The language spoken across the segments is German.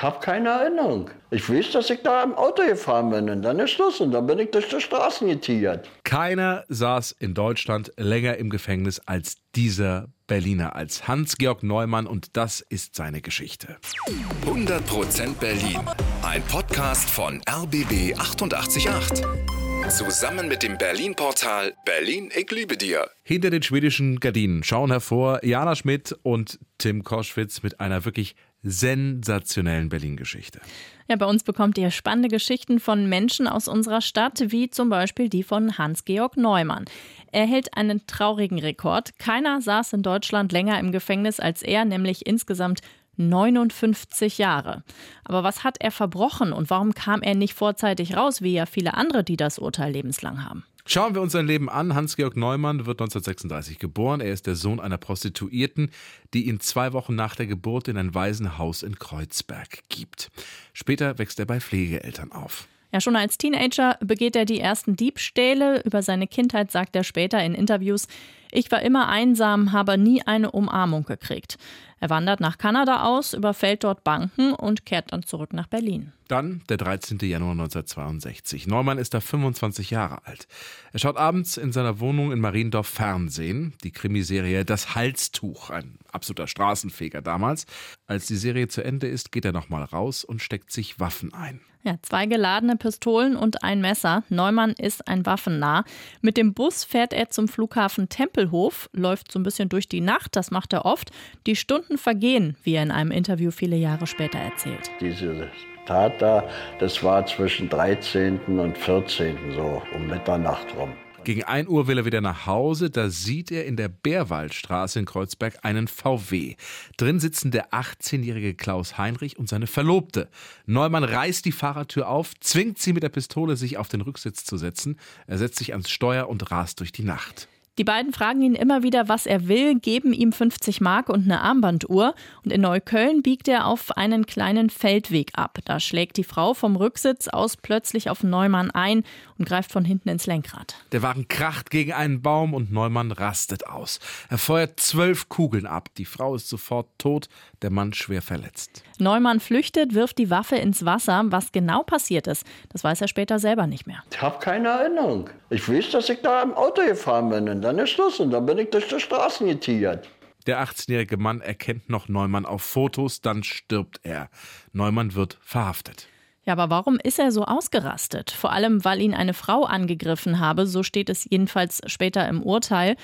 Ich habe keine Erinnerung. Ich weiß, dass ich da im Auto gefahren bin und dann ist Schluss und dann bin ich durch die Straßen getiert. Keiner saß in Deutschland länger im Gefängnis als dieser Berliner, als Hans-Georg Neumann und das ist seine Geschichte. 100% Berlin. Ein Podcast von RBB 888. Zusammen mit dem Berlin-Portal Berlin, ich liebe dir. Hinter den schwedischen Gardinen schauen hervor Jana Schmidt und Tim Koschwitz mit einer wirklich sensationellen Berlin-Geschichte. Ja, bei uns bekommt ihr spannende Geschichten von Menschen aus unserer Stadt, wie zum Beispiel die von Hans-Georg Neumann. Er hält einen traurigen Rekord. Keiner saß in Deutschland länger im Gefängnis als er, nämlich insgesamt 59 Jahre. Aber was hat er verbrochen und warum kam er nicht vorzeitig raus, wie ja viele andere, die das Urteil lebenslang haben? Schauen wir uns sein Leben an. Hans-Georg Neumann wird 1936 geboren. Er ist der Sohn einer Prostituierten, die ihn zwei Wochen nach der Geburt in ein Waisenhaus in Kreuzberg gibt. Später wächst er bei Pflegeeltern auf. Ja, schon als Teenager begeht er die ersten Diebstähle. Über seine Kindheit sagt er später in Interviews, ich war immer einsam, habe nie eine Umarmung gekriegt. Er wandert nach Kanada aus, überfällt dort Banken und kehrt dann zurück nach Berlin. Dann der 13. Januar 1962. Neumann ist da 25 Jahre alt. Er schaut abends in seiner Wohnung in Mariendorf Fernsehen, die Krimiserie Das Halstuch, ein absoluter Straßenfeger damals. Als die Serie zu Ende ist, geht er nochmal raus und steckt sich Waffen ein. Ja, zwei geladene Pistolen und ein Messer. Neumann ist ein Waffennah. Mit dem Bus fährt er zum Flughafen Tempelhof, läuft so ein bisschen durch die Nacht, das macht er oft. Die Stunden vergehen, wie er in einem Interview viele Jahre später erzählt. Diese Tat da, das war zwischen 13. und 14. so um Mitternacht rum. Gegen 1 Uhr will er wieder nach Hause. Da sieht er in der Bärwaldstraße in Kreuzberg einen VW. Drin sitzen der 18-jährige Klaus Heinrich und seine Verlobte. Neumann reißt die Fahrertür auf, zwingt sie mit der Pistole, sich auf den Rücksitz zu setzen. Er setzt sich ans Steuer und rast durch die Nacht. Die beiden fragen ihn immer wieder, was er will, geben ihm 50 Mark und eine Armbanduhr. Und in Neukölln biegt er auf einen kleinen Feldweg ab. Da schlägt die Frau vom Rücksitz aus plötzlich auf Neumann ein und greift von hinten ins Lenkrad. Der Wagen kracht gegen einen Baum und Neumann rastet aus. Er feuert zwölf Kugeln ab. Die Frau ist sofort tot, der Mann schwer verletzt. Neumann flüchtet, wirft die Waffe ins Wasser. Was genau passiert ist, das weiß er später selber nicht mehr. Ich habe keine Erinnerung. Ich weiß, dass ich da im Auto gefahren bin und dann ist Schluss und dann bin ich durch die Straßen getiert. Der 18-jährige Mann erkennt noch Neumann auf Fotos, dann stirbt er. Neumann wird verhaftet. Ja, aber warum ist er so ausgerastet? Vor allem, weil ihn eine Frau angegriffen habe, so steht es jedenfalls später im Urteil.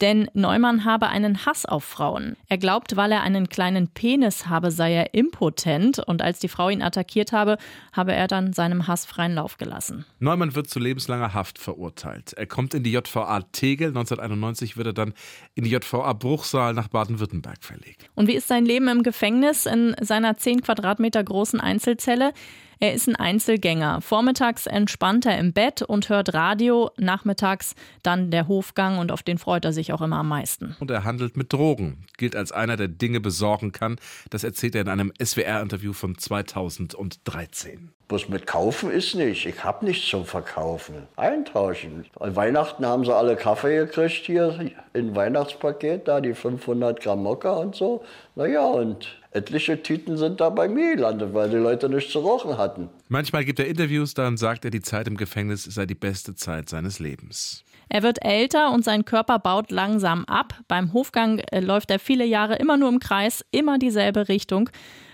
Denn Neumann habe einen Hass auf Frauen. Er glaubt, weil er einen kleinen Penis habe, sei er impotent. Und als die Frau ihn attackiert habe, habe er dann seinem Hass freien Lauf gelassen. Neumann wird zu lebenslanger Haft verurteilt. Er kommt in die JVA Tegel. 1991 wird er dann in die JVA Bruchsal nach Baden-Württemberg verlegt. Und wie ist sein Leben im Gefängnis in seiner 10 Quadratmeter großen Einzelzelle? Er ist ein Einzelgänger. Vormittags entspannt er im Bett und hört Radio, nachmittags dann der Hofgang und auf den freut er sich auch immer am meisten. Und er handelt mit Drogen, gilt als einer, der Dinge besorgen kann. Das erzählt er in einem SWR-Interview von 2013. Bloß mit kaufen ist nicht. Ich habe nichts zum Verkaufen. Eintauschen. An Weihnachten haben sie alle Kaffee gekriegt hier in Weihnachtspaket, da die 500 Gramm Mokka und so. Naja, und etliche Tüten sind da bei mir gelandet, weil die Leute nichts zu rauchen hatten. Manchmal gibt er Interviews, dann sagt er, die Zeit im Gefängnis sei die beste Zeit seines Lebens. Er wird älter und sein Körper baut langsam ab. Beim Hofgang äh, läuft er viele Jahre immer nur im Kreis, immer dieselbe Richtung.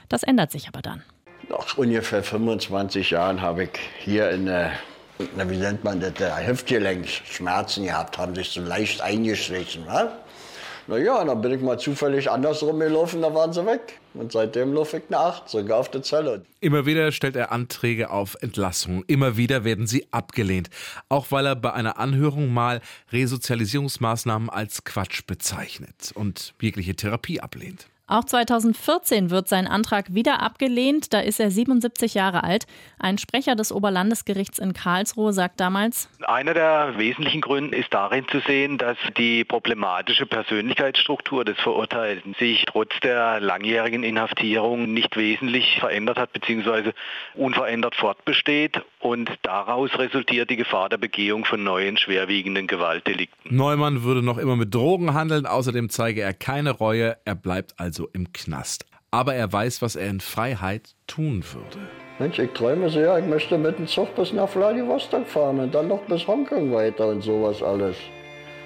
Das ändert sich aber dann. Nach ungefähr 25 Jahren habe ich hier in der, na, wie nennt man das, der Hüftgelenk Schmerzen gehabt, haben sich so leicht eingeschlichen. wa? Naja, dann bin ich mal zufällig andersrum gelaufen, da waren sie weg. Und seitdem laufe ich nach, sogar auf der Zelle. Immer wieder stellt er Anträge auf Entlassung. Immer wieder werden sie abgelehnt. Auch weil er bei einer Anhörung mal Resozialisierungsmaßnahmen als Quatsch bezeichnet und jegliche Therapie ablehnt. Auch 2014 wird sein Antrag wieder abgelehnt. Da ist er 77 Jahre alt. Ein Sprecher des Oberlandesgerichts in Karlsruhe sagt damals, Einer der wesentlichen Gründe ist darin zu sehen, dass die problematische Persönlichkeitsstruktur des Verurteilten sich trotz der langjährigen Inhaftierung nicht wesentlich verändert hat bzw. unverändert fortbesteht und daraus resultiert die Gefahr der Begehung von neuen schwerwiegenden Gewaltdelikten. Neumann würde noch immer mit Drogen handeln. Außerdem zeige er keine Reue. Er bleibt also im Knast. aber er weiß, was er in Freiheit tun würde. Mensch, ich träume sehr, ich möchte mit dem Zug bis nach Vladivostok fahren und dann noch bis Hongkong weiter und sowas alles.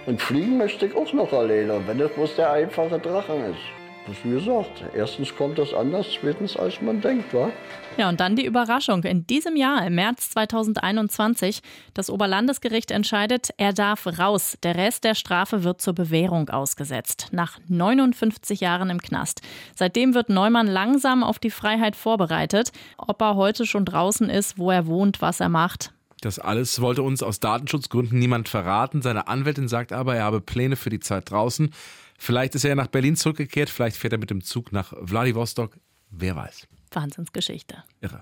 Und fliegen möchte ich auch noch alleine, wenn das bloß der einfache Drachen ist. Wie gesagt, erstens kommt das anders, zweitens als man denkt, wa? Ja, und dann die Überraschung. In diesem Jahr, im März 2021, das Oberlandesgericht entscheidet, er darf raus. Der Rest der Strafe wird zur Bewährung ausgesetzt. Nach 59 Jahren im Knast. Seitdem wird Neumann langsam auf die Freiheit vorbereitet. Ob er heute schon draußen ist, wo er wohnt, was er macht, das alles wollte uns aus Datenschutzgründen niemand verraten. Seine Anwältin sagt aber, er habe Pläne für die Zeit draußen. Vielleicht ist er ja nach Berlin zurückgekehrt, vielleicht fährt er mit dem Zug nach Vladivostok. Wer weiß. Wahnsinnsgeschichte. Irre.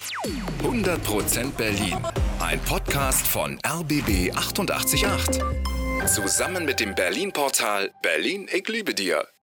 100% Berlin. Ein Podcast von RBB 888. Zusammen mit dem Berlin-Portal Berlin, ich liebe dir.